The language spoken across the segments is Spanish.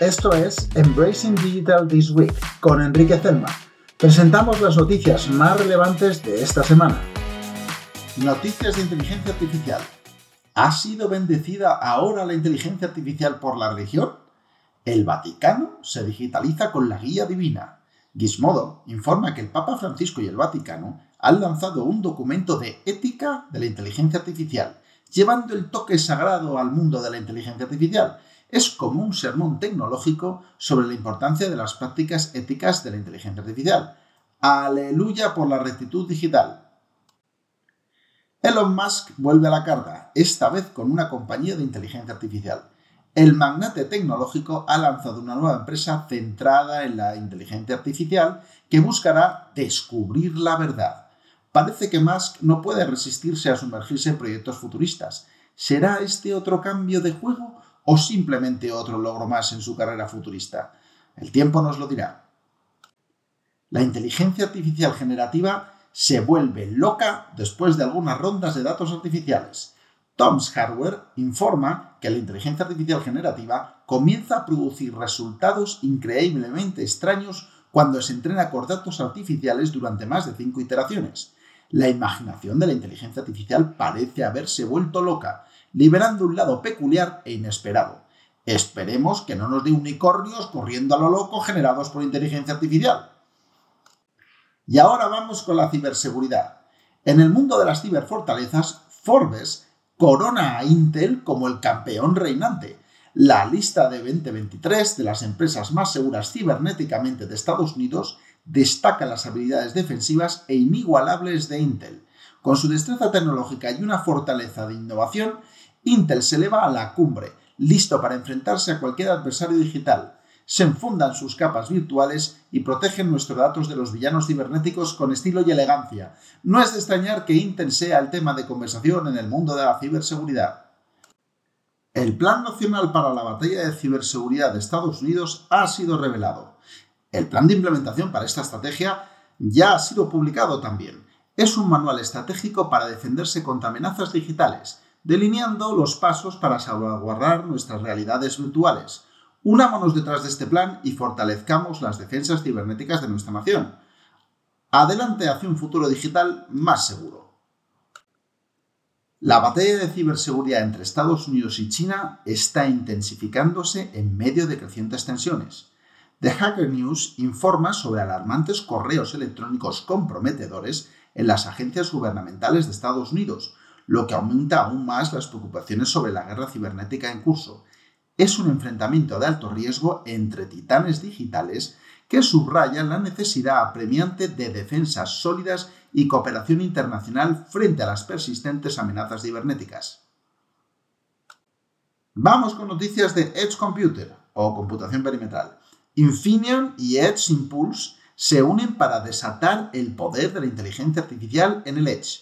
Esto es Embracing Digital This Week con Enrique Zelma. Presentamos las noticias más relevantes de esta semana. Noticias de inteligencia artificial. ¿Ha sido bendecida ahora la inteligencia artificial por la religión? El Vaticano se digitaliza con la guía divina. Gizmodo informa que el Papa Francisco y el Vaticano han lanzado un documento de ética de la inteligencia artificial, llevando el toque sagrado al mundo de la inteligencia artificial. Es como un sermón tecnológico sobre la importancia de las prácticas éticas de la inteligencia artificial. Aleluya por la rectitud digital. Elon Musk vuelve a la carga, esta vez con una compañía de inteligencia artificial. El magnate tecnológico ha lanzado una nueva empresa centrada en la inteligencia artificial que buscará descubrir la verdad. Parece que Musk no puede resistirse a sumergirse en proyectos futuristas. ¿Será este otro cambio de juego o simplemente otro logro más en su carrera futurista? El tiempo nos lo dirá. La inteligencia artificial generativa se vuelve loca después de algunas rondas de datos artificiales. Tom's Hardware informa que la inteligencia artificial generativa comienza a producir resultados increíblemente extraños cuando se entrena con datos artificiales durante más de cinco iteraciones. La imaginación de la inteligencia artificial parece haberse vuelto loca, liberando un lado peculiar e inesperado. Esperemos que no nos dé unicornios corriendo a lo loco generados por inteligencia artificial. Y ahora vamos con la ciberseguridad. En el mundo de las ciberfortalezas, Forbes corona a Intel como el campeón reinante. La lista de 2023 de las empresas más seguras cibernéticamente de Estados Unidos destaca las habilidades defensivas e inigualables de Intel. Con su destreza tecnológica y una fortaleza de innovación, Intel se eleva a la cumbre, listo para enfrentarse a cualquier adversario digital se enfundan sus capas virtuales y protegen nuestros datos de los villanos cibernéticos con estilo y elegancia. No es de extrañar que Intel sea el tema de conversación en el mundo de la ciberseguridad. El Plan Nacional para la Batalla de Ciberseguridad de Estados Unidos ha sido revelado. El plan de implementación para esta estrategia ya ha sido publicado también. Es un manual estratégico para defenderse contra amenazas digitales, delineando los pasos para salvaguardar nuestras realidades virtuales Unámonos detrás de este plan y fortalezcamos las defensas cibernéticas de nuestra nación. Adelante hacia un futuro digital más seguro. La batalla de ciberseguridad entre Estados Unidos y China está intensificándose en medio de crecientes tensiones. The Hacker News informa sobre alarmantes correos electrónicos comprometedores en las agencias gubernamentales de Estados Unidos, lo que aumenta aún más las preocupaciones sobre la guerra cibernética en curso es un enfrentamiento de alto riesgo entre titanes digitales que subrayan la necesidad apremiante de defensas sólidas y cooperación internacional frente a las persistentes amenazas cibernéticas. Vamos con noticias de Edge Computer o computación perimetral. Infineon y Edge Impulse se unen para desatar el poder de la inteligencia artificial en el Edge.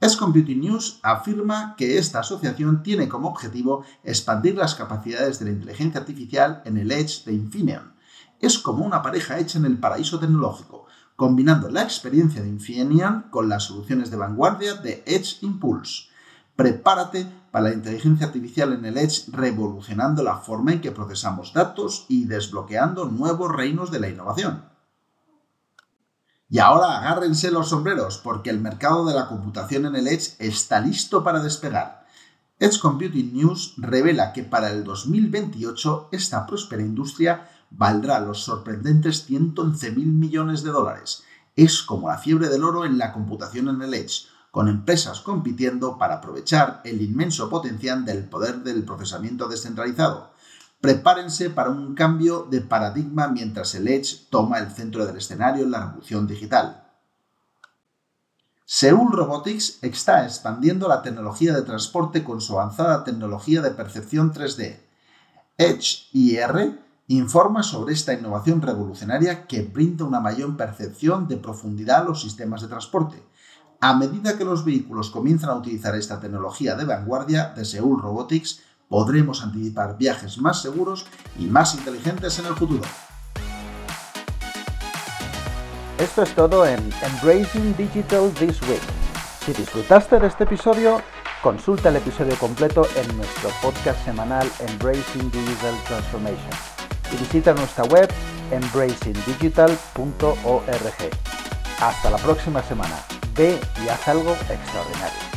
S Computing News afirma que esta asociación tiene como objetivo expandir las capacidades de la inteligencia artificial en el Edge de Infineon. Es como una pareja hecha en el paraíso tecnológico, combinando la experiencia de Infineon con las soluciones de vanguardia de Edge Impulse. Prepárate para la inteligencia artificial en el Edge revolucionando la forma en que procesamos datos y desbloqueando nuevos reinos de la innovación. Y ahora agárrense los sombreros porque el mercado de la computación en el Edge está listo para despegar. Edge Computing News revela que para el 2028 esta próspera industria valdrá los sorprendentes 111 mil millones de dólares. Es como la fiebre del oro en la computación en el Edge, con empresas compitiendo para aprovechar el inmenso potencial del poder del procesamiento descentralizado Prepárense para un cambio de paradigma mientras el Edge toma el centro del escenario en la revolución digital. Seoul Robotics está expandiendo la tecnología de transporte con su avanzada tecnología de percepción 3D. Edge IR informa sobre esta innovación revolucionaria que brinda una mayor percepción de profundidad a los sistemas de transporte. A medida que los vehículos comienzan a utilizar esta tecnología de vanguardia de Seoul Robotics, podremos anticipar viajes más seguros y más inteligentes en el futuro. Esto es todo en Embracing Digital This Week. Si disfrutaste de este episodio, consulta el episodio completo en nuestro podcast semanal Embracing Digital Transformation. y visita nuestra web embracingdigital.org. Hasta la próxima semana. Ve y haz algo extraordinario.